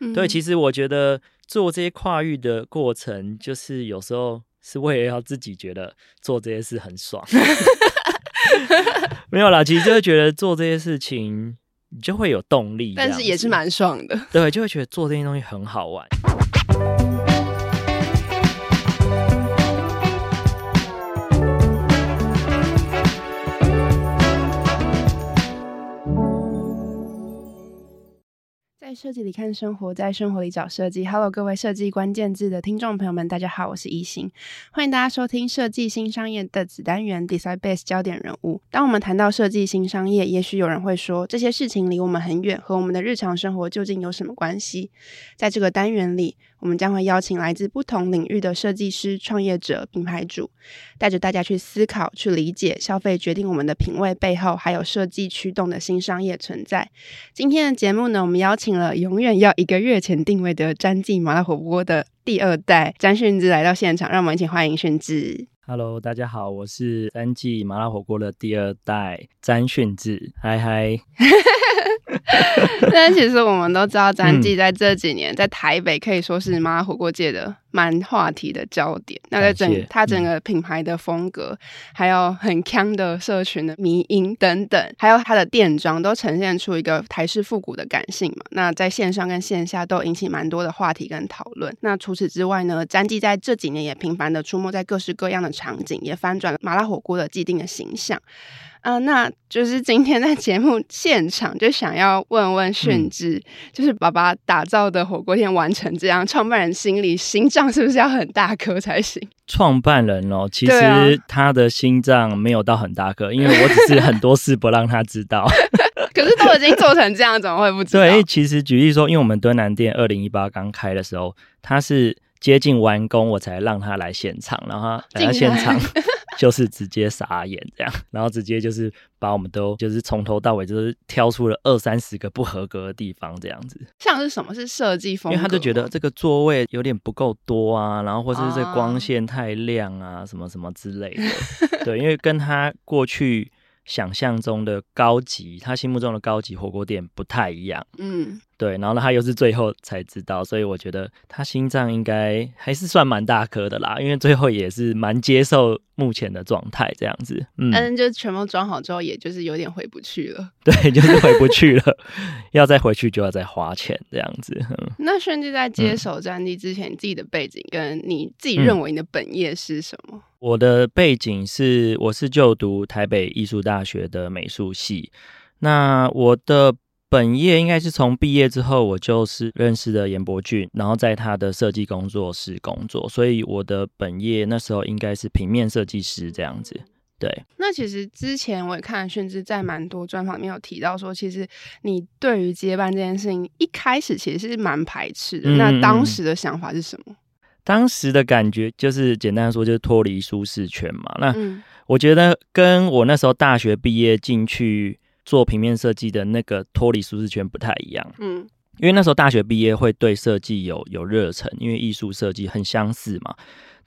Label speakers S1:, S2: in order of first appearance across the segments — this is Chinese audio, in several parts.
S1: 嗯、
S2: 对，其实我觉得做这些跨域的过程，就是有时候是为了要自己觉得做这些事很爽。没有啦，其实就会觉得做这些事情，你就会有动力，
S1: 但是也是蛮爽的。
S2: 对，就会觉得做这些东西很好玩。
S1: 在设计里看生活，在生活里找设计。Hello，各位设计关键字的听众朋友们，大家好，我是一心，欢迎大家收听设计新商业的子单元 Design Base 焦点人物。当我们谈到设计新商业，也许有人会说，这些事情离我们很远，和我们的日常生活究竟有什么关系？在这个单元里，我们将会邀请来自不同领域的设计师、创业者、品牌主，带着大家去思考、去理解消费决定我们的品味背后，还有设计驱动的新商业存在。今天的节目呢，我们邀请了永远要一个月前定位的詹记麻辣火锅的第二代詹训之来到现场，让我们一起欢迎训之。
S2: Hello，大家好，我是詹记麻辣火锅的第二代詹迅智，嗨嗨。
S1: 但其实我们都知道，詹记在这几年在台北可以说是麻辣火锅界的蛮话题的焦点。那在整它整个品牌的风格，还有很锵的社群的迷因等等，还有它的店装，都呈现出一个台式复古的感性嘛。那在线上跟线下都引起蛮多的话题跟讨论。那除此之外呢，詹记在这几年也频繁的出没在各式各样的场景，也翻转了麻辣火锅的既定的形象。啊、呃，那就是今天在节目现场就想要问问迅智，嗯、就是爸爸打造的火锅店完成这样，创办人心里心脏是不是要很大颗才行？
S2: 创办人哦，其实他的心脏没有到很大颗，啊、因为我只是很多事不让他知道。
S1: 可是都已经做成这样，怎么会不知道？
S2: 对，其实举例说，因为我们敦南店二零一八刚开的时候，他是接近完工我才让他来现场，然后他来到现场。就是直接傻眼这样，然后直接就是把我们都就是从头到尾就是挑出了二三十个不合格的地方这样子。
S1: 像是什么是设计风格？
S2: 因为他就觉得这个座位有点不够多啊，然后或者是这光线太亮啊，什么什么之类的。对，因为跟他过去想象中的高级，他心目中的高级火锅店不太一样。嗯。对，然后呢，他又是最后才知道，所以我觉得他心脏应该还是算蛮大颗的啦，因为最后也是蛮接受目前的状态这样子。嗯，
S1: 但是就全部装好之后，也就是有点回不去了。
S2: 对，就是回不去了，要再回去就要再花钱这样子。嗯，
S1: 那甚至在接手战地之前，你自己的背景跟你自己认为你的本业是什么？
S2: 嗯，我的背景是，我是就读台北艺术大学的美术系，那我的。本业应该是从毕业之后，我就是认识的严伯俊，然后在他的设计工作室工作，所以我的本业那时候应该是平面设计师这样子。对，
S1: 那其实之前我也看了迅智在蛮多专访里面有提到说，其实你对于接班这件事情一开始其实是蛮排斥的。嗯、那当时的想法是什么？
S2: 当时的感觉就是简单说，就是脱离舒适圈嘛。那我觉得跟我那时候大学毕业进去。做平面设计的那个脱离舒适圈不太一样，嗯，因为那时候大学毕业会对设计有有热忱，因为艺术设计很相似嘛。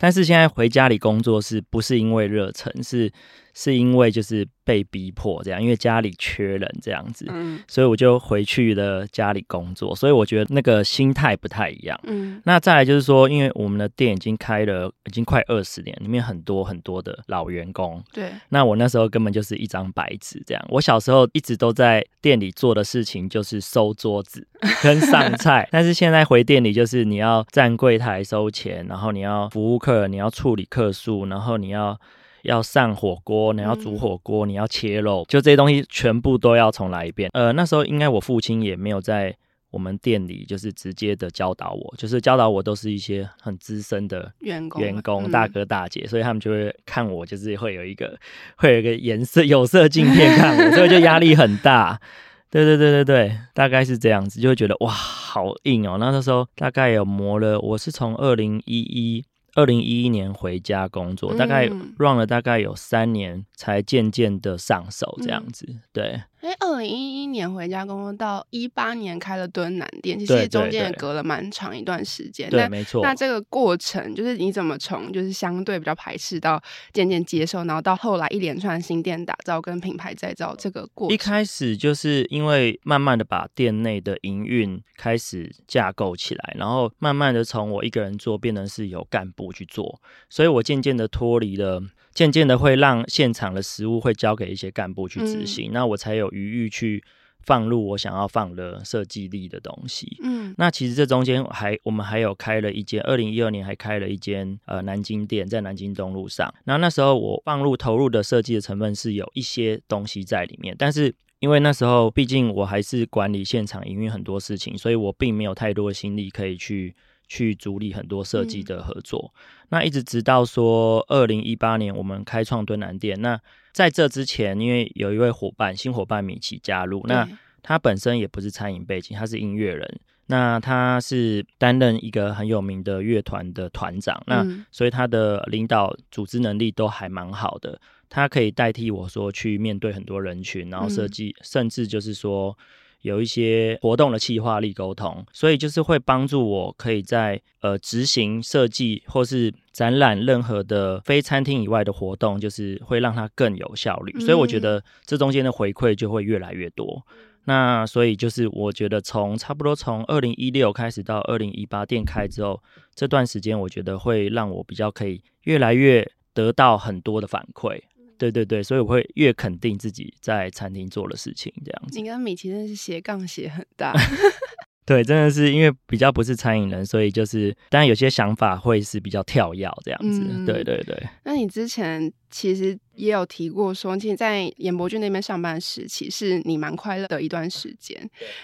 S2: 但是现在回家里工作是不是因为热忱？是是因为就是。被逼迫这样，因为家里缺人这样子，嗯，所以我就回去了家里工作。所以我觉得那个心态不太一样，嗯。那再来就是说，因为我们的店已经开了已经快二十年，里面很多很多的老员工，对。那我那时候根本就是一张白纸这样。我小时候一直都在店里做的事情就是收桌子跟上菜，但是现在回店里就是你要站柜台收钱，然后你要服务客人，你要处理客诉，然后你要。要上火锅，你要煮火锅，嗯、你要切肉，就这些东西全部都要重来一遍。呃，那时候应该我父亲也没有在我们店里，就是直接的教导我，就是教导我都是一些很资深的员工、员工大哥大姐，嗯、所以他们就会看我，就是会有一个会有一个颜色有色镜片看我，所以就压力很大。对对对对对，大概是这样子，就会觉得哇，好硬哦。那那时候大概有磨了，我是从二零一一。二零一一年回家工作，大概 run 了大概有三年，才渐渐的上手这样子。嗯、对，
S1: 哎，二零一一年回家工作，到一八年开了敦南店，其实中间也隔了蛮长一段时间。
S2: 对，没错。
S1: 那这个过程，就是你怎么从就是相对比较排斥，到渐渐接受，然后到后来一连串新店打造跟品牌再造这个过程。
S2: 一开始就是因为慢慢的把店内的营运开始架构起来，然后慢慢的从我一个人做，变成是有干部去做，所以我渐渐的脱离了。渐渐的会让现场的食物会交给一些干部去执行，嗯、那我才有余裕去放入我想要放的设计力的东西。嗯，那其实这中间还我们还有开了一间，二零一二年还开了一间呃南京店，在南京东路上。然后那时候我放入投入的设计的成分是有一些东西在里面，但是因为那时候毕竟我还是管理现场营运很多事情，所以我并没有太多的心力可以去。去主理很多设计的合作，嗯、那一直直到说二零一八年我们开创敦南店。那在这之前，因为有一位伙伴新伙伴米奇加入，那他本身也不是餐饮背景，他是音乐人，那他是担任一个很有名的乐团的团长，那所以他的领导组织能力都还蛮好的，他可以代替我说去面对很多人群，然后设计，嗯、甚至就是说。有一些活动的企划力沟通，所以就是会帮助我可以在呃执行设计或是展览任何的非餐厅以外的活动，就是会让它更有效率。所以我觉得这中间的回馈就会越来越多。嗯、那所以就是我觉得从差不多从二零一六开始到二零一八店开之后，这段时间我觉得会让我比较可以越来越得到很多的反馈。对对对，所以我会越肯定自己在餐厅做的事情，这样子。
S1: 你跟米奇真的是斜杠斜很大。
S2: 对，真的是因为比较不是餐饮人，所以就是当然有些想法会是比较跳跃这样子。嗯、对对对。
S1: 那你之前其实也有提过说，其实，在严伯俊那边上班时期是你蛮快乐的一段时间。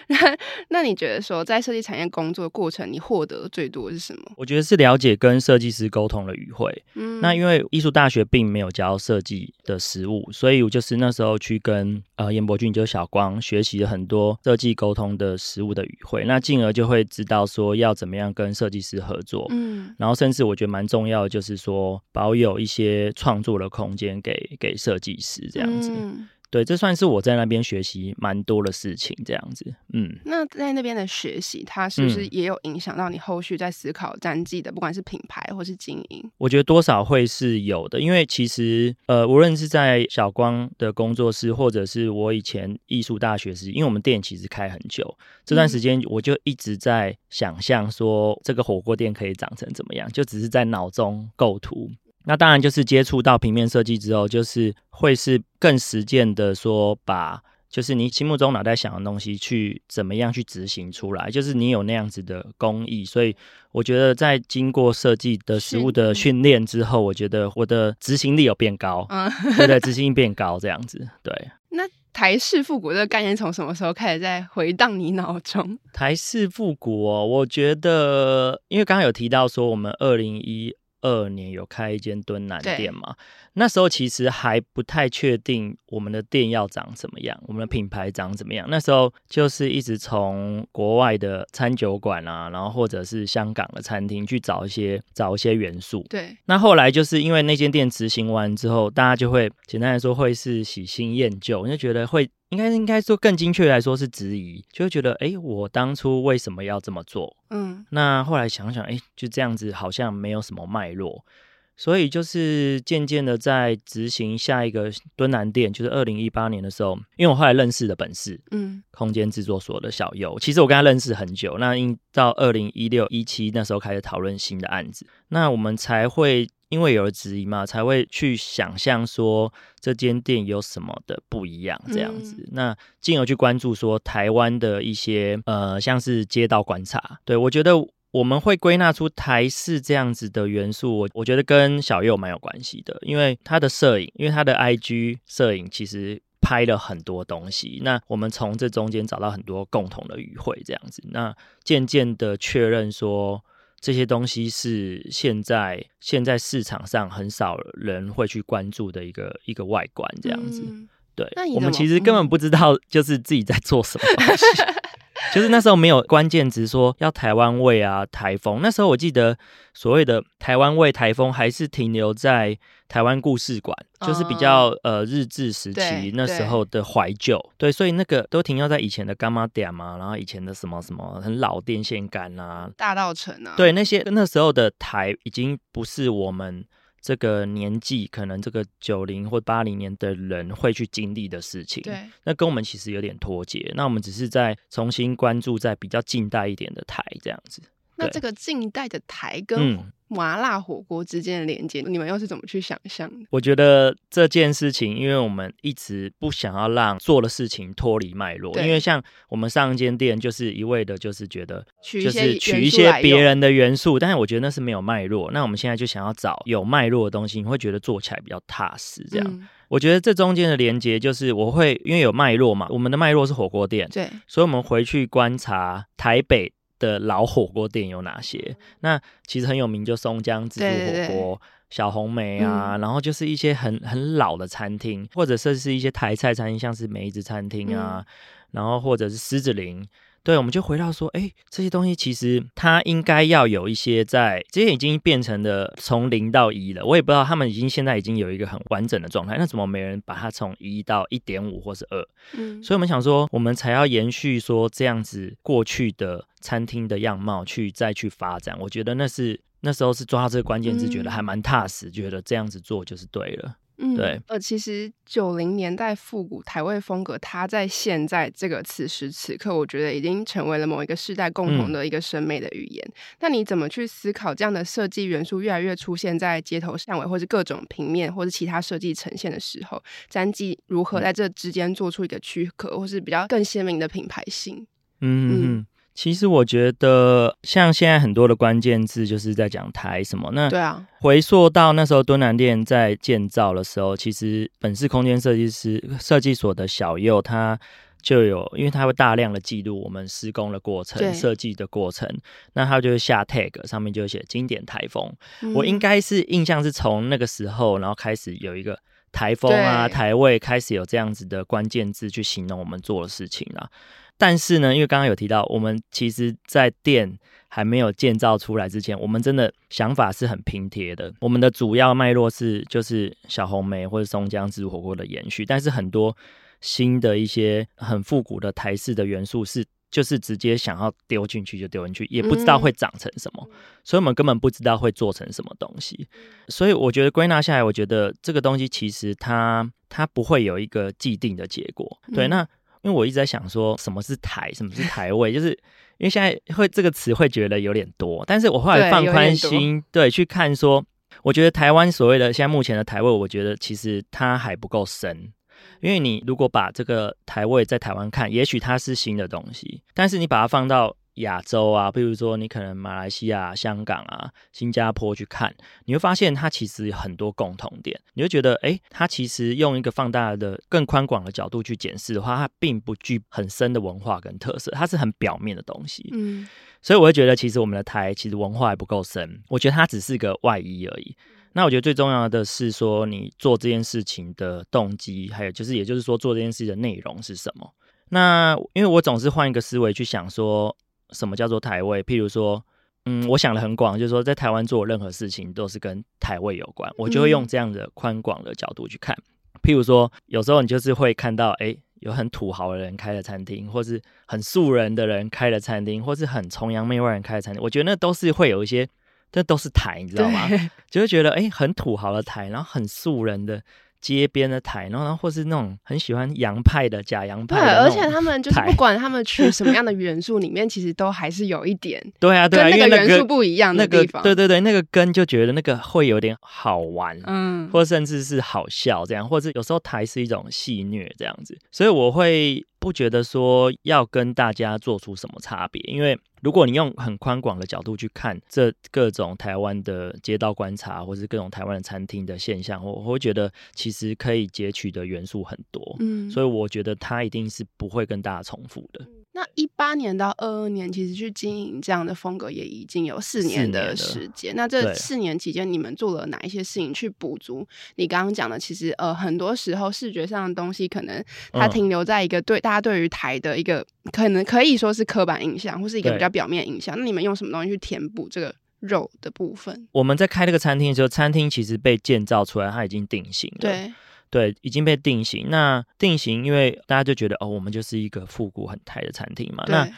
S1: 那 那你觉得说，在设计产业工作的过程，你获得最多的是什么？
S2: 我觉得是了解跟设计师沟通的语汇。嗯，那因为艺术大学并没有教设计的实务，所以我就是那时候去跟呃严伯俊就是小光学习了很多设计沟通的实务的语汇。那进而就会知道说要怎么样跟设计师合作。嗯，然后甚至我觉得蛮重要的就是说保有一些创作的空间给给设计师这样子，嗯、对，这算是我在那边学习蛮多的事情这样子，嗯。
S1: 那在那边的学习，它是不是也有影响到你后续在思考战绩的，不管是品牌或是经营？
S2: 我觉得多少会是有的，因为其实呃，无论是在小光的工作室，或者是我以前艺术大学时，因为我们店其实开很久，这段时间我就一直在想象说这个火锅店可以长成怎么样，就只是在脑中构图。那当然就是接触到平面设计之后，就是会是更实践的说，把就是你心目中脑袋想的东西去怎么样去执行出来，就是你有那样子的工艺。所以我觉得在经过设计的实物的训练之后，我觉得我的执行力有变高，嗯，对对，执行力变高这样子。对。
S1: 那台式复古这个概念从什么时候开始在回荡你脑中？
S2: 台式复古哦，我觉得因为刚刚有提到说我们二零一。二年有开一间敦南店嘛？那时候其实还不太确定我们的店要长怎么样，我们的品牌长怎么样。那时候就是一直从国外的餐酒馆啊，然后或者是香港的餐厅去找一些找一些元素。
S1: 对。那
S2: 后来就是因为那间店执行完之后，大家就会简单来说会是喜新厌旧，就觉得会。应该应该说更精确来说是质疑，就会觉得哎，我当初为什么要这么做？嗯，那后来想想，哎，就这样子好像没有什么脉络，所以就是渐渐的在执行下一个敦南店，就是二零一八年的时候，因为我后来认识的本事，嗯，空间制作所的小优，其实我跟他认识很久，那因到二零一六一七那时候开始讨论新的案子，那我们才会。因为有了质疑嘛，才会去想象说这间店有什么的不一样这样子，嗯、那进而去关注说台湾的一些呃，像是街道观察。对，我觉得我们会归纳出台式这样子的元素，我我觉得跟小右蛮有关系的，因为他的摄影，因为他的 IG 摄影其实拍了很多东西，那我们从这中间找到很多共同的语汇这样子，那渐渐的确认说。这些东西是现在现在市场上很少人会去关注的一个一个外观这样子，嗯、对，我们其实根本不知道就是自己在做什么东西。就是那时候没有关键词说要台湾味啊，台风。那时候我记得所谓的台湾味台风还是停留在台湾故事馆，就是比较呃日治时期那时候的怀旧。对，所以那个都停留在以前的干妈店嘛，然后以前的什么什么很老电线杆啊，
S1: 大道城啊，
S2: 对，那些那时候的台已经不是我们。这个年纪可能这个九零或八零年的人会去经历的事情，
S1: 对，
S2: 那跟我们其实有点脱节。那我们只是在重新关注在比较近代一点的台这样子。
S1: 那这个近代的台跟麻辣火锅之间的连接，嗯，你们又是怎么去想象的？
S2: 我觉得这件事情，因为我们一直不想要让做的事情脱离脉络，因为像我们上一间店，就是一味的，就是觉得就是取一些别人的元素，但是我觉得那是没有脉络。那我们现在就想要找有脉络的东西，你会觉得做起来比较踏实。这样，嗯，我觉得这中间的连接，就是我会因为有脉络嘛，我们的脉络是火锅店，对，所以我们回去观察台北。的老火锅店有哪些？那其实很有名，就松江自助火锅、小红梅啊、嗯，然后就是一些很很老的餐厅，或者甚至是一些台菜餐厅，像是梅子餐厅啊、嗯，然后或者是狮子林。对，我们就回到说，哎，这些东西其实它应该要有一些在，这些已经变成了从零到一了。我也不知道他们已经现在已经有一个很完整的状态，那怎么没人把它从一到一点五或是二？嗯，所以我们想说，我们才要延续说这样子过去的餐厅的样貌去再去发展。我觉得那是那时候是抓到这个关键字，觉得还蛮踏实，觉得这样子做就是对了。嗯，对，
S1: 呃，其实九零年代复古台味风格，它在现在这个此时此刻，我觉得已经成为了某一个世代共同的一个审美的语言。那、嗯、你怎么去思考这样的设计元素越来越出现在街头巷尾，或是各种平面，或是其他设计呈现的时候，詹记如何在这之间做出一个区隔，或是比较更鲜明的品牌性？
S2: 嗯。嗯其实我觉得，像现在很多的关键字就是在讲台什么。那对啊，回溯到那时候敦南店在建造的时候，其实本市空间设计师设计所的小右他就有，因为他会大量的记录我们施工的过程、设计的过程，那他就会下 tag 上面就写经典台风。嗯、我应该是印象是从那个时候，然后开始有一个台风啊、台位，开始有这样子的关键字去形容我们做的事情啊。但是呢，因为刚刚有提到，我们其实，在店还没有建造出来之前，我们真的想法是很拼贴的。我们的主要脉络是就是小红梅或者松江自助火锅的延续，但是很多新的一些很复古的台式的元素是，就是直接想要丢进去就丢进去，也不知道会长成什么，所以我们根本不知道会做成什么东西。所以我觉得归纳下来，我觉得这个东西其实它它不会有一个既定的结果。对，那。因为我一直在想说，什么是台，什么是台位，就是因为现在会这个词会觉得有点多，但是我后来放宽心，对，对，去看说，我觉得台湾所谓的现在目前的台位，我觉得其实它还不够深，因为你如果把这个台位在台湾看，也许它是新的东西，但是你把它放到。亚洲啊，譬如说你可能马来西亚、香港啊、新加坡去看，你会发现它其实有很多共同点。你会觉得，哎，它其实用一个放大的、更宽广的角度去检视的话，它并不具很深的文化跟特色，它是很表面的东西。嗯，所以我会觉得，其实我们的台其实文化还不够深。我觉得它只是个外衣而已。那我觉得最重要的是说，你做这件事情的动机，还有就是，也就是说，做这件事的内容是什么？那因为我总是换一个思维去想说。什么叫做台味？譬如说，嗯，我想的很广，就是说，在台湾做任何事情都是跟台味有关，我就会用这样的宽广的角度去看。嗯。譬如说，有时候你就是会看到，哎，有很土豪的人开的餐厅，或是很素人的人开的餐厅，或是很崇洋媚外人开的餐厅，我觉得那都是会有一些，这都是台，你知道吗？就会觉得，哎，很土豪的台，然后很素人的。街边的台，然后或是那种很喜欢洋派的假洋派的，对，
S1: 而且他们就是不管他们取什么样的元素，里面其实都还是有一点，
S2: 对啊，对啊，
S1: 跟那个元素不一样的地方，
S2: 那个，对对对，那个根就觉得那个会有点好玩，嗯，或甚至是好笑这样，或者有时候台是一种戏虐这样子，所以我会不觉得说要跟大家做出什么差别，因为。如果你用很宽广的角度去看这各种台湾的街道观察，或是各种台湾的餐厅的现象，我会觉得其实可以截取的元素很多，嗯，所以我觉得它一定是不会跟大家重复的。
S1: 那一八年到二二年，其实去经营这样的风格也已经有四年的时间。那这四年期间，你们做了哪一些事情去补足你刚刚讲的？其实呃，很多时候视觉上的东西，可能它停留在一个对、嗯、大家对于台的一个可能可以说是刻板印象，或是一个比较表面印象。那你们用什么东西去填补这个肉的部分？
S2: 我们在开那个餐厅的时候，餐厅其实被建造出来，它已经定型了。
S1: 对。
S2: 对，已经被定型。那定型，因为大家就觉得哦，我们就是一个复古很台的餐厅嘛。那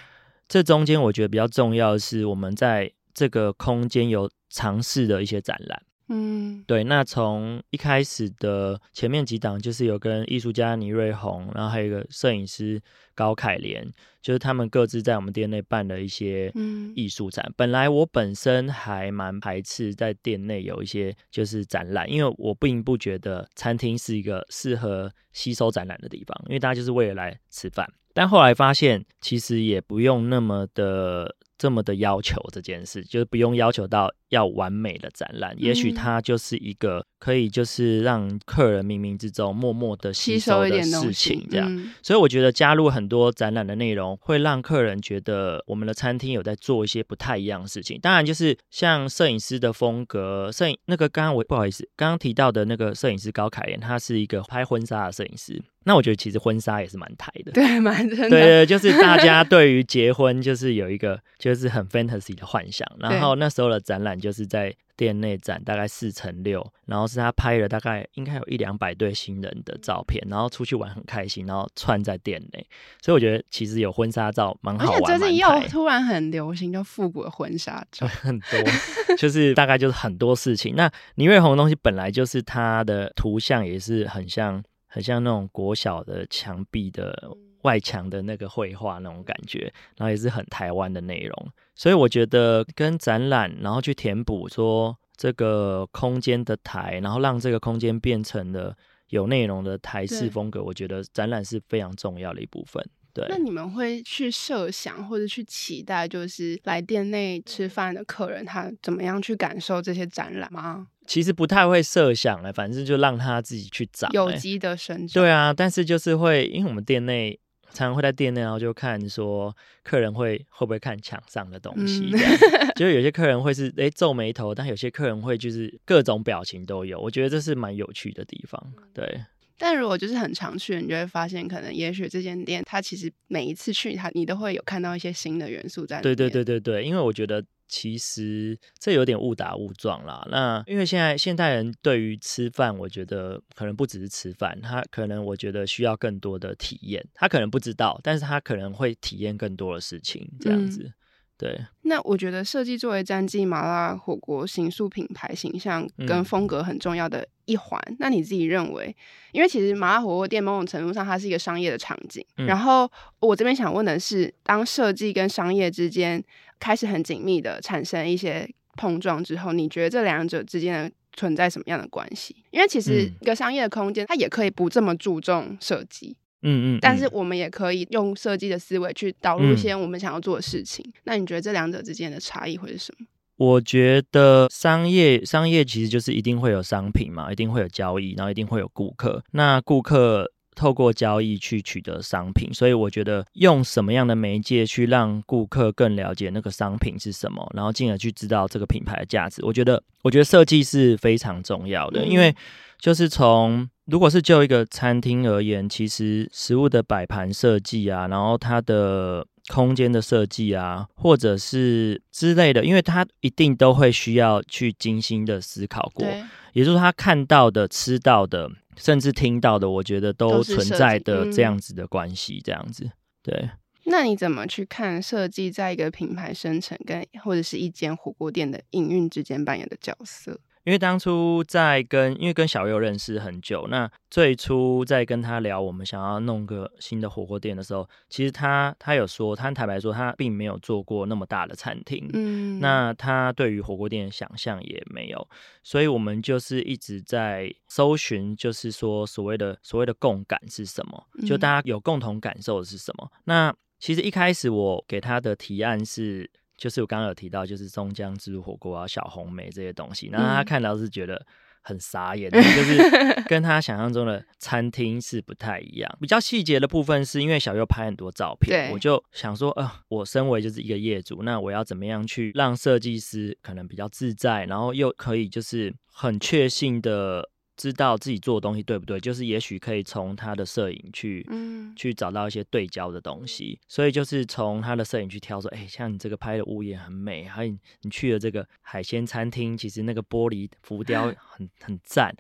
S2: 这中间我觉得比较重要的是，我们在这个空间有尝试的一些展览。嗯，对。那从一开始的前面几档，就是有跟艺术家倪瑞红，然后还有一个摄影师高凯莲。就是他们各自在我们店内办了一些艺术展。嗯。本来我本身还蛮排斥在店内有一些就是展览，因为我并不觉得餐厅是一个适合吸收展览的地方，因为大家就是为了来吃饭。但后来发现，其实也不用那么的这么的要求这件事，就是不用要求到要完美的展览。也许它就是一个可以就是让客人冥冥之中默默的吸收的事情，这样。所以我觉得加入很多展览的内容。会让客人觉得我们的餐厅有在做一些不太一样的事情。当然，就是像摄影师的风格，摄影那个刚刚我不好意思，刚刚提到的那个摄影师高凯莲，他是一个拍婚纱的摄影师。那我觉得其实婚纱也是蛮台的，
S1: 对，蛮真的。
S2: 对对，就是大家对于结婚就是有一个就是很 fantasy 的幻想。然后那时候的展览就是在。店内展大概四乘六，然后是他拍了大概应该有一两百对新人的照片，然后出去玩很开心，然后串在店内，所以我觉得其实有婚纱照蛮好玩。而且最近
S1: 又突然很流行，就复古的婚纱照
S2: 很多，就是大概就是很多事情。那倪瑞红的东西本来就是他的图像也是很像很像那种国小的墙壁的外墙的那个绘画那种感觉，然后也是很台湾的内容。所以我觉得跟展览，然后去填补说这个空间的台，然后让这个空间变成了有内容的台式风格，我觉得展览是非常重要的一部分。对，
S1: 那你们会去设想或者去期待，就是来店内吃饭的客人他怎么样去感受这些展览吗？
S2: 其实不太会设想了，反正就让他自己去找
S1: 有机的生长。
S2: 对啊，但是就是会，因为我们店内。常常会在店内，然后就看说客人会会不会看墙上的东西，嗯、就是有些客人会是诶皱眉头，但有些客人会就是各种表情都有，我觉得这是蛮有趣的地方，对。
S1: 但如果就是很常去，你就会发现，可能也许这间店它其实每一次去它，你都会有看到一些新的元素在里面。
S2: 对对对对对，因为我觉得。其实这有点误打误撞啦。那因为现在现代人对于吃饭，我觉得可能不只是吃饭，他可能我觉得需要更多的体验。他可能不知道，但是他可能会体验更多的事情，这样子。嗯对，
S1: 那我觉得设计作为詹记麻辣火锅形塑品牌形象跟风格很重要的一环。嗯、那你自己认为，因为其实麻辣火锅店某种程度上它是一个商业的场景。嗯、然后我这边想问的是，当设计跟商业之间开始很紧密的产生一些碰撞之后，你觉得这两者之间的存在什么样的关系？因为其实一个商业的空间，它也可以不这么注重设计。嗯嗯，嗯，但是我们也可以用设计的思维去导入一些我们想要做的事情。嗯、那你觉得这两者之间的差异会是什么？
S2: 我觉得商业商业其实就是一定会有商品嘛，一定会有交易，然后一定会有顾客。那顾客透过交易去取得商品，所以我觉得用什么样的媒介去让顾客更了解那个商品是什么，然后进而去知道这个品牌的价值。我觉得，我觉得设计是非常重要的，嗯、因为就是从。如果是就一个餐厅而言，其实食物的摆盘设计啊，然后它的空间的设计啊，或者是之类的，因为他一定都会需要去精心的思考过。也就是说，他看到的、吃到的，甚至听到的，我觉得都存在的这样子的关系，这样子。嗯、对。
S1: 那你怎么去看设计在一个品牌生成跟或者是一间火锅店的营运之间扮演的角色？
S2: 因为当初在跟，因为跟小佑认识很久，那最初在跟他聊我们想要弄个新的火锅店的时候，其实他他有说，他坦白说他并没有做过那么大的餐厅，嗯，那他对于火锅店的想象也没有，所以我们就是一直在搜寻，就是说所谓的所谓的共感是什么，就大家有共同感受的是什么。嗯，那其实一开始我给他的提案是。就是我刚刚有提到，就是松江自助火锅啊、小红梅这些东西，那他看到是觉得很傻眼，就是 跟他想象中的餐厅是不太一样。比较细节的部分是因为小优拍很多照片，我就想说，呃，我身为就是一个业主，那我要怎么样去让设计师可能比较自在，然后又可以就是很确信的。知道自己做的东西对不对，就是也许可以从他的摄影去，嗯，去找到一些对焦的东西。所以就是从他的摄影去挑说，哎、欸，像你这个拍的屋檐很美，还有你去的这个海鲜餐厅，其实那个玻璃浮雕 很很赞。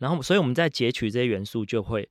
S2: 然后，所以我们在截取这些元素就会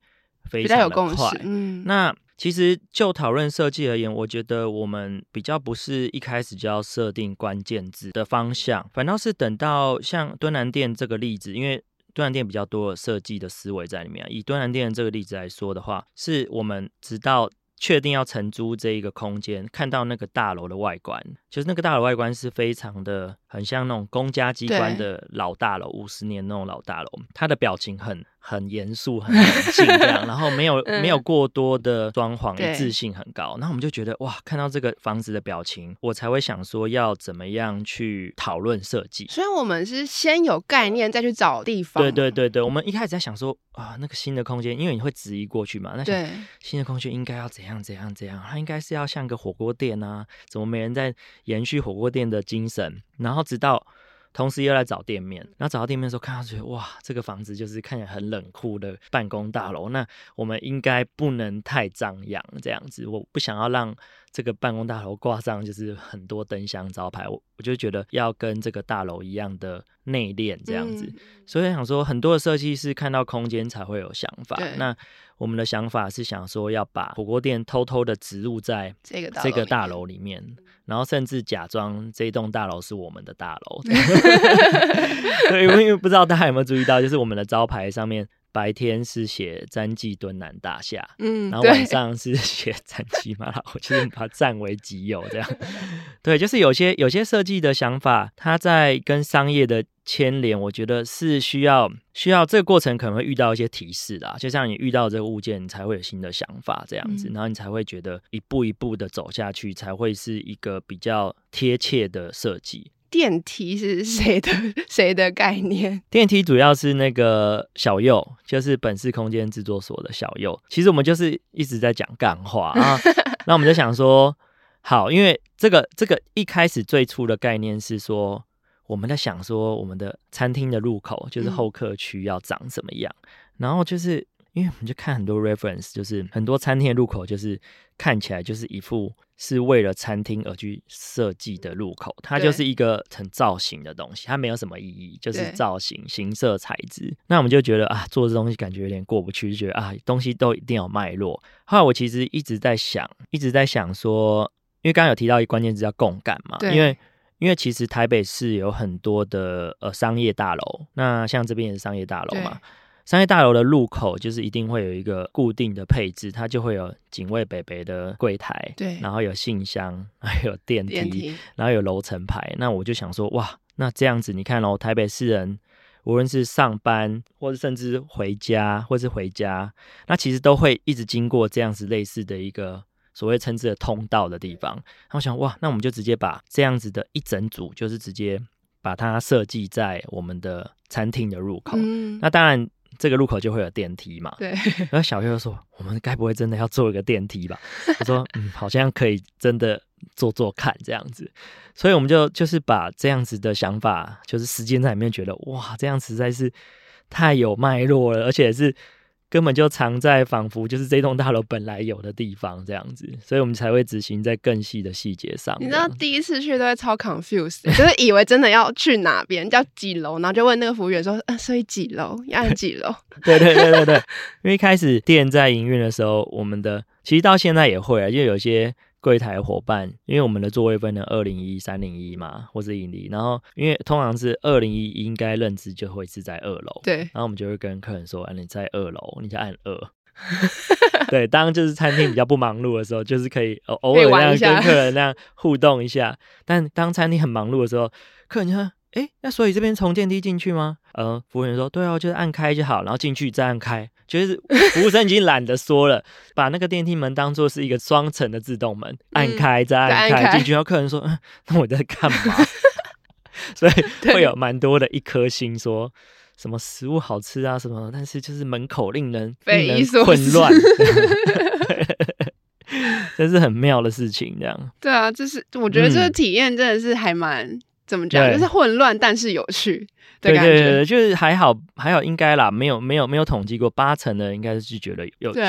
S2: 非常的快。嗯，那其实就讨论设计而言，我觉得我们比较不是一开始就要设定关键字的方向，反倒是等到像敦南店这个例子，因为。敦南店比较多的设计的思维在里面。以敦南店这个例子来说的话，是我们直到确定要承租这一个空间，看到那个大楼的外观，其实那个大楼外观是非常的很像那种公家机关的老大楼，五十年那种老大楼，他的表情很。很严肃、很冷静这样，然后没有、嗯、没有过多的装潢，一致性很高。然后我们就觉得哇，看到这个房子的表情，我才会想说要怎么样去讨论设计。
S1: 所以我们是先有概念，再去找地方。
S2: 对对对对，我们一开始在想说啊，那个新的空间，因为你会质疑过去嘛，那想新的空间应该要怎样怎样怎样，它应该是要像个火锅店啊，怎么没人在延续火锅店的精神？然后直到。同时又来找店面，然后找到店面的时候，看到觉得哇，这个房子就是看起来很冷酷的办公大楼。那我们应该不能太张扬这样子，我不想要让这个办公大楼挂上就是很多灯箱招牌。我我就觉得要跟这个大楼一样的内敛这样子。嗯、所以想说，很多的设计师看到空间才会有想法。那我们的想法是想说要把火锅店偷偷的植入在这个大楼里面。然后甚至假装这栋大楼是我们的大楼 对，因为不知道大家有没有注意到，就是我们的招牌上面白天是写詹记敦南大厦，嗯，然后晚上是 写詹记麻辣火，就是把它占为己有这样。对，就是有些有些设计的想法，它在跟商业的。牵连，我觉得是需要需要这个过程可能会遇到一些提示啦，就像你遇到这个物件，你才会有新的想法这样子，嗯、然后你才会觉得一步一步的走下去，才会是一个比较贴切的设计。
S1: 电梯是谁的 谁的概念？
S2: 电梯主要是那个小右，就是本市空间制作所的小右。其实我们就是一直在讲干话啊，那我们就想说，好，因为这个这个一开始最初的概念是说。我们在想说，我们的餐厅的入口就是候客区要长什么样？嗯、然后就是因为我们就看很多 reference，就是很多餐厅的入口就是看起来就是一副是为了餐厅而去设计的入口，它就是一个很造型的东西，它没有什么意义，就是造型、形色、材质。那我们就觉得啊，做这东西感觉有点过不去，就觉得啊，东西都一定有脉络。后来我其实一直在想，一直在想说，因为刚刚有提到一个关键字叫共感嘛，因为。因为其实台北市有很多的呃商业大楼，那像这边也是商业大楼嘛。商业大楼的入口就是一定会有一个固定的配置，它就会有警卫北北的柜台，对，然后有信箱，还有电梯，电梯然后有楼层牌。那我就想说，哇，那这样子你看哦，台北市人无论是上班，或者甚至回家，或是回家，那其实都会一直经过这样子类似的一个。所谓称之的通道的地方，然后我想哇，那我们就直接把这样子的一整组，就是直接把它设计在我们的餐厅的入口。嗯、那当然，这个路口就会有电梯嘛。对。然后小佑说：“我们该不会真的要做一个电梯吧？” 我说：“嗯，好像可以真的做做看这样子。”所以我们就就是把这样子的想法，就是时间在里面，觉得哇，这样实在是太有脉络了，而且是。根本就藏在仿佛就是这栋大楼本来有的地方这样子，所以我们才会执行在更细的细节上。
S1: 你知道第一次去都会超 confused，就是以为真的要去哪边叫几楼，然后就问那个服务员说：“嗯、呃，所以几楼？要按几楼？”
S2: 对对对对对，因为一开始店在营运的时候，我们的其实到现在也会啊，因为有些。柜台伙伴，因为我们的座位分成二零一、三零一嘛，或是引力，然后因为通常是二零一应该认知就会是在二楼，对，然后我们就会跟客人说，啊，你在二楼，你就按二，对，当就是餐厅比较不忙碌的时候，就是可以偶偶尔那样跟客人那样互动一下，但当餐厅很忙碌的时候，客人就说。哎，那所以这边从电梯进去吗？呃，服务员说，对哦，就是按开就好，然后进去再按开。就是 服务生已经懒得说了，把那个电梯门当做是一个双层的自动门，按开再按开进去。然后客人说，嗯，那我在干嘛？所以会有蛮多的一颗心说。什么食物好吃啊什么，但是就是门口令人令人混乱，这是很妙的事情，这样。
S1: 对啊，就是我觉得这个体验真的是还蛮、嗯、怎么讲，就是混乱但是有趣的感觉。
S2: 对对对，就是还好还好，应该啦，没有没有没有统计过，八成的人应该是觉得有趣，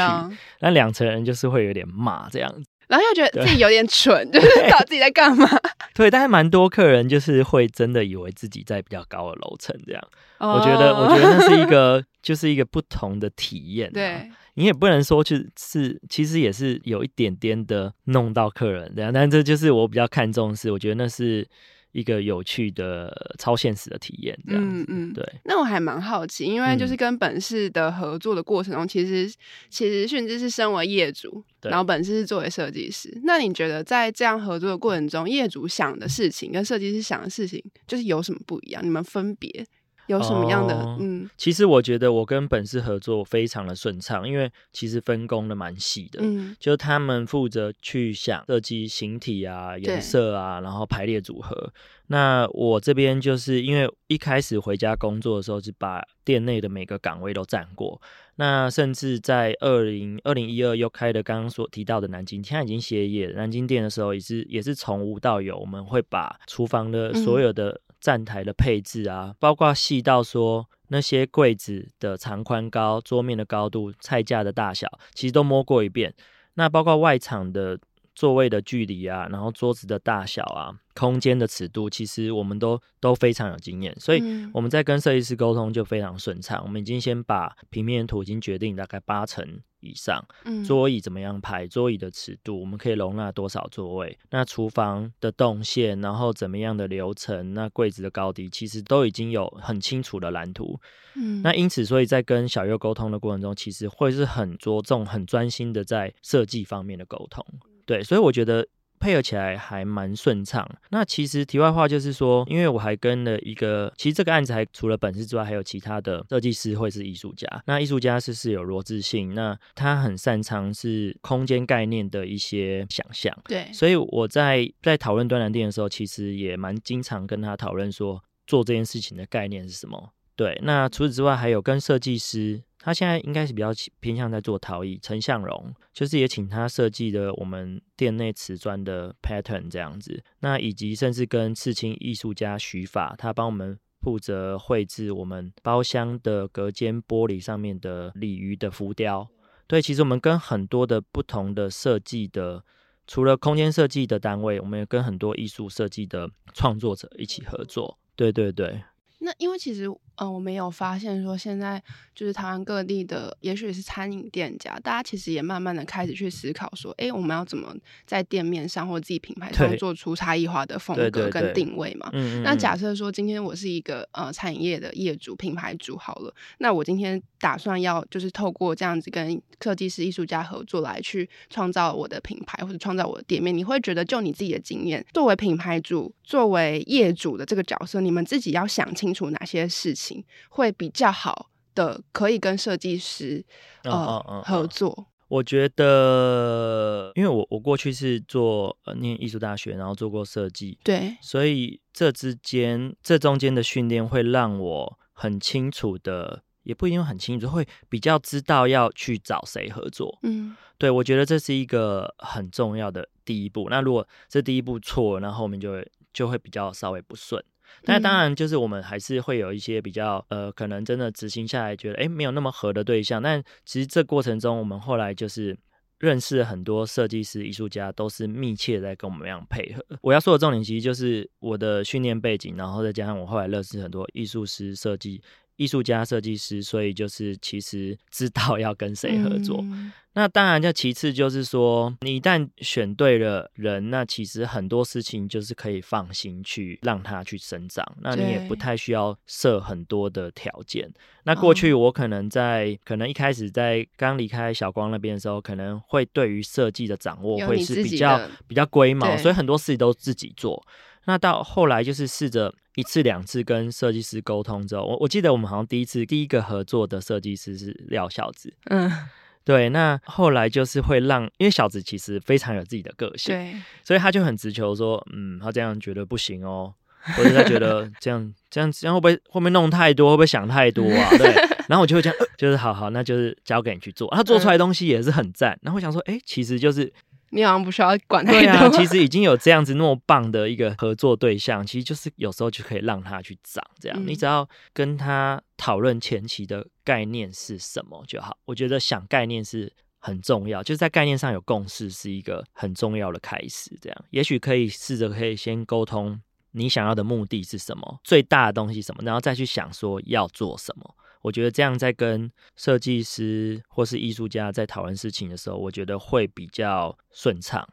S2: 那两成人就是会有点骂这样子。
S1: 然后又觉得自己有点蠢，就是不知道自己在干嘛。
S2: 对，但是蛮多客人就是会真的以为自己在比较高的楼层这样。Oh. 我觉得，我觉得那是一 个，就是一个不同的体验啊。
S1: 对，
S2: 你也不能说去是，其实也是有一点点的弄到客人这样，但这就是我比较看重的是，我觉得那是。一个有趣的超现实的体验，这样嗯嗯，对。
S1: 那我还蛮好奇，因为就是跟本市的合作的过程中，嗯、其实其实迅之是身为业主，然后本市是作为设计师。那你觉得在这样合作的过程中，业主想的事情跟设计师想的事情，就是有什么不一样？你们分别？有什么样的？哦、嗯，
S2: 其实我觉得我跟本市合作非常的顺畅，因为其实分工的蛮细的。嗯，就他们负责去想设计形体啊、颜色啊，然后排列组合。那我这边就是因为一开始回家工作的时候，是把店内的每个岗位都站过。那甚至在二零二零一二又开的刚刚所提到的南京，现在已经歇业。南京店的时候也是也是从无到有，我们会把厨房的所有的、嗯。站台的配置啊，包括细到说那些柜子的长宽高、桌面的高度、菜架的大小，其实都摸过一遍。那包括外场的座位的距离啊，然后桌子的大小啊。空间的尺度，其实我们都都非常有经验，所以我们在跟设计师沟通就非常顺畅。嗯、我们已经先把平面图已经决定大概八成以上，嗯、桌椅怎么样排，桌椅的尺度，我们可以容纳多少座位，那厨房的动线，然后怎么样的流程，那柜子的高低，其实都已经有很清楚的蓝图。嗯，那因此，所以在跟小优沟通的过程中，其实会是很着重、很专心的在设计方面的沟通。对，所以我觉得。配合起来还蛮顺畅。那其实题外话就是说，因为我还跟了一个，其实这个案子还除了本市之外，还有其他的设计师会是艺术家。那艺术家是是有罗志信，那他很擅长是空间概念的一些想象。
S1: 对，
S2: 所以我在在讨论端南店的时候，其实也蛮经常跟他讨论说，做这件事情的概念是什么。对，那除此之外，还有跟设计师。他现在应该是比较偏向在做陶艺，陈向荣就是也请他设计的我们店内瓷砖的 pattern 这样子，那以及甚至跟刺青艺术家许法，他帮我们负责绘制我们包厢的隔间玻璃上面的鲤鱼的浮雕。对，其实我们跟很多的不同的设计的，除了空间设计的单位，我们也跟很多艺术设计的创作者一起合作。对对对。
S1: 那因为其实。嗯，我们有发现说，现在就是台湾各地的，也许是餐饮店家，大家其实也慢慢的开始去思考说，哎，我们要怎么在店面上或自己品牌上做出差异化的风格跟定位嘛？那假设说今天我是一个呃餐饮业的业主、品牌主好了，那我今天打算要就是透过这样子跟设计师、艺术家合作来去创造我的品牌或者创造我的店面，你会觉得就你自己的经验，作为品牌主、作为业主的这个角色，你们自己要想清楚哪些事情？会比较好的，可以跟设计师呃、合作。
S2: 我觉得，因为我我过去是做呃念艺术大学，然后做过设计，
S1: 对，
S2: 所以这之间这中间的训练会让我很清楚的，也不一定很清楚，会比较知道要去找谁合作。嗯，对，我觉得这是一个很重要的第一步。那如果这第一步错了，那后面就会就会比较稍微不顺。但当然，就是我们还是会有一些比较呃，可能真的执行下来觉得诶没有那么合的对象。但其实这过程中，我们后来就是认识了很多设计师、艺术家，都是密切在跟我们一样配合。我要说的重点，其实就是我的训练背景，然后再加上我后来认识很多艺术师、设计。艺术家、设计师，所以就是其实 知道要跟谁合作。嗯、那当然，就其次就是说，你一旦选对了人，那其实很多事情就是可以放心去让他去生长。那你也不太需要设很多的条件。那过去我可能在、哦、可能一开始在刚离开小光那边的时候，可能会对于设计的掌握会是比较比较龟毛，所以很多事情都自己做。那到后来就是试着一次两次跟设计师沟通之后，我我记得我们好像第一次第一个合作的设计师是廖小子，嗯，对。那后来就是会让，因为小子其实非常有自己的个性，对，所以他就很直球说，嗯，他这样觉得不行哦。或者他觉得 这样这样这样会不会会不会弄太多，会不会想太多啊？对，然后我就会这样，呃、就是好好，那就是交给你去做。他做出来的东西也是很赞。然后我想说，哎、欸，其实就是
S1: 你好像不需要管太多。
S2: 对啊，其实已经有这样子那么棒的一个合作对象，其实就是有时候就可以让他去长这样。嗯、你只要跟他讨论前期的概念是什么就好。我觉得想概念是。很重要，就是在概念上有共识是一个很重要的开始。这样，也许可以试着可以先沟通你想要的目的是什么，最大的东西什么，然后再去想说要做什么。我觉得这样在跟设计师或是艺术家在讨论事情的时候，我觉得会比较顺畅。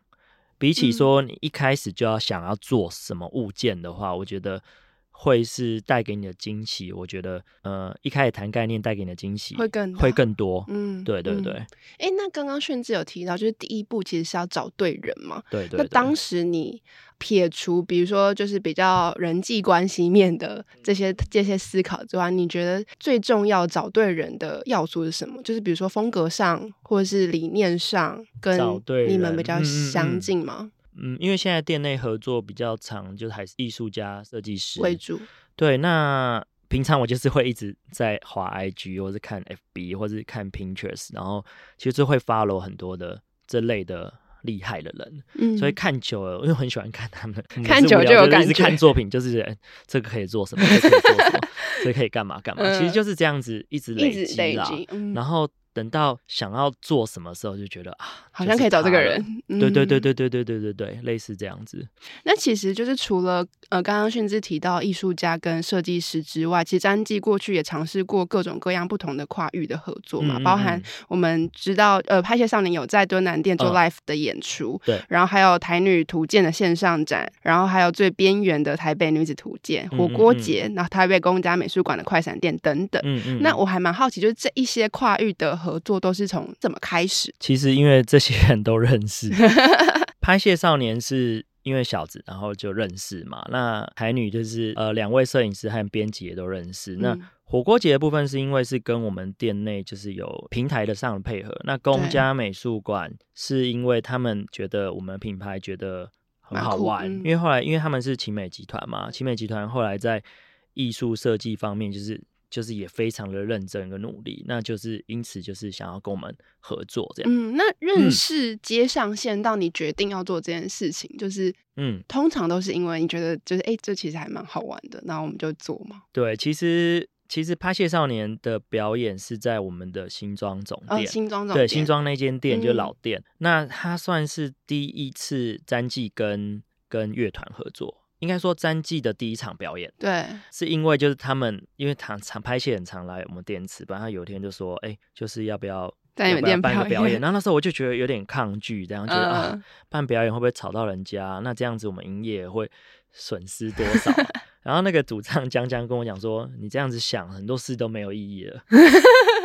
S2: 比起说你一开始就要想要做什么物件的话，我觉得。会是带给你的惊喜，我觉得，呃，一开始谈概念带给你的惊喜
S1: 会更
S2: 会更多，嗯，对对对。
S1: 哎、嗯，那刚刚炫志有提到，就是第一步其实是要找对人嘛，
S2: 对，对对。
S1: 那当时你撇除，比如说就是比较人际关系面的这些这些思考之外，你觉得最重要找对人的要素是什么？就是比如说风格上，或者是理念上，跟你们比较相近吗？嗯嗯
S2: 嗯，因为现在店内合作比较长，就还是艺术家、设计师
S1: 为主。
S2: 对，那平常我就是会一直在滑 IG，或是看 FB，或是看 Pinterest，然后其实会 follow 很多的这类的厉害的人。嗯，所以看久了，因为很喜欢看他们。
S1: 看久就有感觉。
S2: 就是看作品，就是这个可以做什么，这个可以做什么，这个可以干嘛干嘛。嗯，其实就是这样子一直累积啦。嗯，然后。等到想要做什么时候，就觉得啊，
S1: 好像可以找这个人。
S2: 对对对对对对对对对，类似这样子。
S1: 那其实就是除了呃，刚刚炫智提到艺术家跟设计师之外，其实詹记过去也尝试过各种各样不同的跨域的合作嘛，包含我们知道呃，拍谢少年有在敦南店做 live 的演出，对，然后还有台女图鉴的线上展，然后还有最边缘的台北女子图鉴火锅节，然后台北公家美术馆的快闪店等等。嗯嗯。那我还蛮好奇，就是这一些跨域的。合作都是从怎么开始？
S2: 其实因为这些人都认识，拍谢少年是因为小子，然后就认识嘛。那台女就是呃两位摄影师和编辑也都认识。嗯、那火锅节的部分是因为是跟我们店内就是有平台的上的配合。那公家美术馆是因为他们觉得我们品牌觉得很好玩，嗯、因为后来因为他们是奇美集团嘛，奇美集团后来在艺术设计方面就是。就是也非常的认真跟努力，那就是因此就是想要跟我们合作这样。
S1: 嗯，那认识接上线到你决定要做这件事情，嗯、就是嗯，通常都是因为你觉得就是哎、欸，这其实还蛮好玩的，那我们就做嘛。
S2: 对，其实其实拍谢少年的表演是在我们的新庄总店，哦、
S1: 新庄总店
S2: 对新庄那间店就老店，嗯、那他算是第一次詹记跟跟乐团合作。应该说詹记的第一场表演，
S1: 对，
S2: 是因为就是他们因为常常拍戏很常来我们电池，不然他有一天就说，哎、欸，就是要不要在你们店办个表演？然后那时候我就觉得有点抗拒，这样觉得、嗯、啊，办表演会不会吵到人家？那这样子我们营业会损失多少？然后那个主唱江江跟我讲说，你这样子想很多事都没有意义了。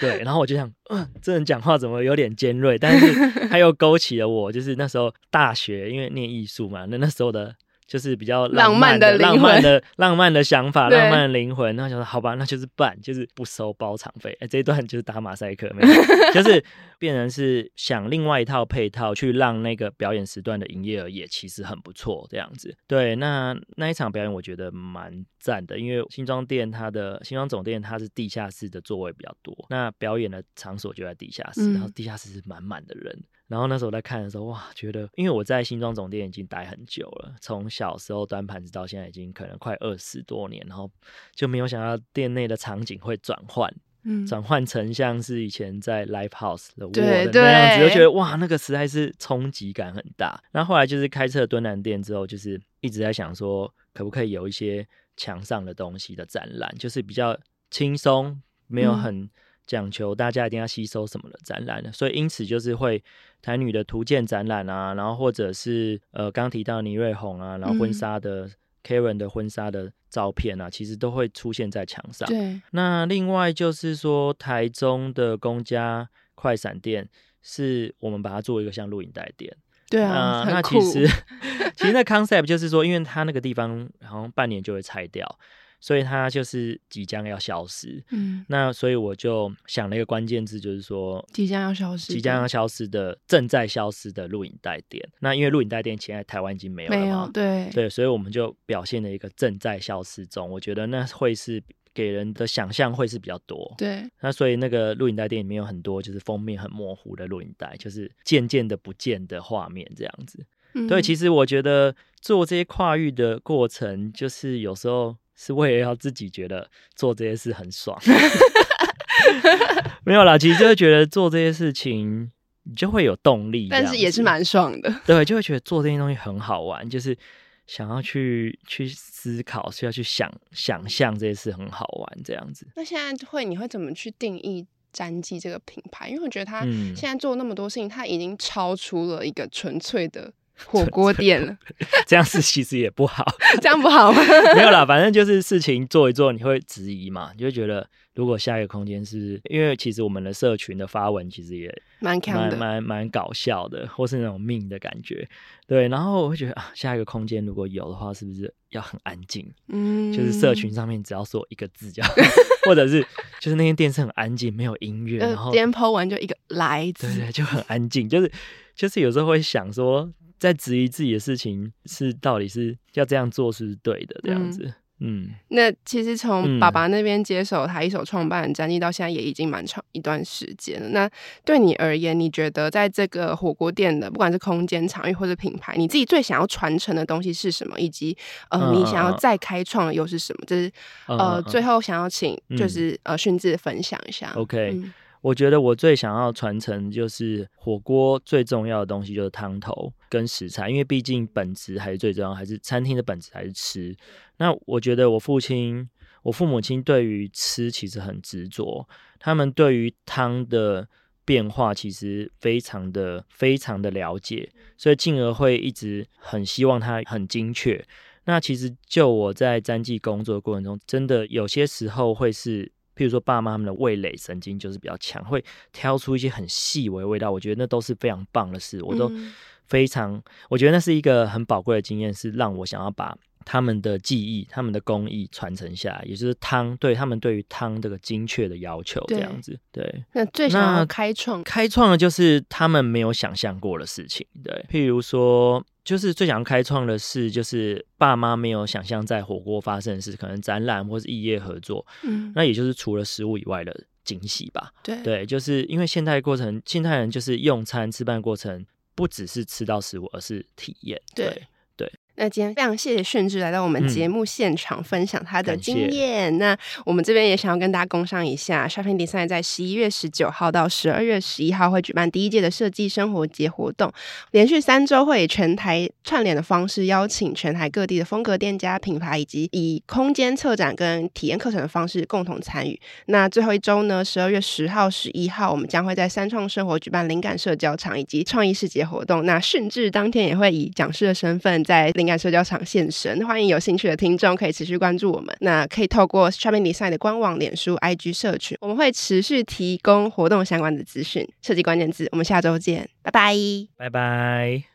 S2: 对，然后我就想，嗯、这人讲话怎么有点尖锐？但是他又勾起了我，就是那时候大学，因为念艺术嘛，那那时候的。就是比较浪漫的、浪漫的、浪漫的想法，浪漫的灵魂。然后想说，好吧，那就是办，就是不收包场费。哎，这一段就是打马赛克，没有，就是变成是想另外一套配套，去让那个表演时段的营业额也其实很不错，这样子。对，那那一场表演我觉得蛮赞的，因为新庄店它的新庄总店它是地下室的座位比较多，那表演的场所就在地下室，然后地下室是满满的人。然后那时候在看的时候，哇，觉得因为我在新庄总店已经待很久了，从小时候端盘子到现在已经可能快二十多年，然后就没有想到店内的场景会转换，嗯，转换成像是以前在 Live House 的我的那样子，对就觉得哇，那个实在是冲击感很大。那后来就是开设敦南店之后，就是一直在想说，可不可以有一些墙上的东西的展览，就是比较轻松，没有很。嗯讲求大家一定要吸收什么的展览的，所以因此就是会台女的图鉴展览啊，然后或者是呃刚提到倪瑞红啊，然后婚纱的 Karen 的婚纱的照片啊，嗯、其实都会出现在墙上。对，那另外就是说台中的公家快闪店，是我们把它做一个像录影带店。
S1: 对啊，
S2: 呃、那其实 其实那 concept 就是说，因为它那个地方好像半年就会拆掉。所以它就是即将要消失。嗯，那所以我就想了一个关键字，就是说
S1: 即将要消失，
S2: 即将要消失的正在消失的录影带店。那因为录影带店现在台湾已经没有了嘛，
S1: 没有，对
S2: 对，所以我们就表现了一个正在消失中。我觉得那会是给人的想象会是比较多。
S1: 对，
S2: 那所以那个录影带店里面有很多就是封面很模糊的录影带，就是渐渐的不见的画面这样子。嗯、对，其实我觉得做这些跨域的过程，就是有时候是为了要自己觉得做这些事很爽。没有啦，其实就会觉得做这些事情，你就会有动力，
S1: 但是也是蛮爽的。
S2: 对，就会觉得做这些东西很好玩，就是想要去去思考，需要去想想象这些事很好玩这样子。
S1: 那现在会你会怎么去定义詹记这个品牌？因为我觉得他现在做那么多事情，他已经超出了一个纯粹的。火锅店了，
S2: 这样是其实也不好，
S1: 这样不好吗？
S2: 没有啦，反正就是事情做一做，你会质疑嘛，你就觉得如果下一个空间是，因为其实我们的社群的发文其实也蛮蛮蛮蛮搞笑的，或是那种命的感觉，对。然后我会觉得啊，下一个空间如果有的话，是不是要很安静？嗯，就是社群上面只要说一个字就好，或者是就是那间店是很安静，没有音乐，然后今
S1: 天 po 完就一个来字，
S2: 对对，就很安静，就是就是有时候会想说。在质疑自己的事情是到底是要这样做是是对的这样子，嗯，嗯，
S1: 那其实从爸爸那边接手他一手创办詹记到现在也已经蛮长一段时间了。那对你而言，你觉得在这个火锅店的不管是空间场域或者品牌，你自己最想要传承的东西是什么？以及呃，你想要再开创的又是什么？就是呃，最后想要请就是呃训志分享一下。
S2: OK。我觉得我最想要传承就是火锅最重要的东西就是汤头跟食材，因为毕竟本质还是最重要，还是餐厅的本质还是吃。那我觉得我父亲、我父母亲对于吃其实很执着，他们对于汤的变化其实非常的、非常的了解，所以进而会一直很希望它很精确。那其实就我在詹记工作的过程中，真的有些时候会是。譬如说，爸妈他们的味蕾神经就是比较强，会挑出一些很细微的味道。我觉得那都是非常棒的事，我都非常，嗯、我觉得那是一个很宝贵的经验，是让我想要把他们的技艺、他们的工艺传承下来，也就是汤对他们对于汤这个精确的要求，这样子。对，对
S1: 那最想要开创
S2: 开创的就是他们没有想象过的事情。对，譬如说。就是最想要开创的是，就是爸妈没有想象在火锅发生的事，可能展览或是异业合作。嗯，那也就是除了食物以外的惊喜吧。
S1: 对
S2: 对，就是因为现代过程，现代人就是用餐吃饭过程，不只是吃到食物，而是体验。对。对
S1: 那今天非常谢谢顺志来到我们节目现场分享他的经验。嗯、那我们这边也想要跟大家工商一下，Shopping Design 在十一月十九号到十二月十一号会举办第一届的设计生活节活动，连续三周会以全台串联的方式邀请全台各地的风格店家、品牌以及以空间策展跟体验课程的方式共同参与。那最后一周呢，十二月十号、十一号，我们将会在三创生活举办灵感社交场以及创意市集活动。那顺志当天也会以讲师的身份在灵社交场现身，欢迎有兴趣的听众可以持续关注我们。那可以透过 Shopping Design 的官网、脸书、IG 社群，我们会持续提供活动相关的资讯、设计关键字。我们下周见，拜拜，
S2: 拜拜。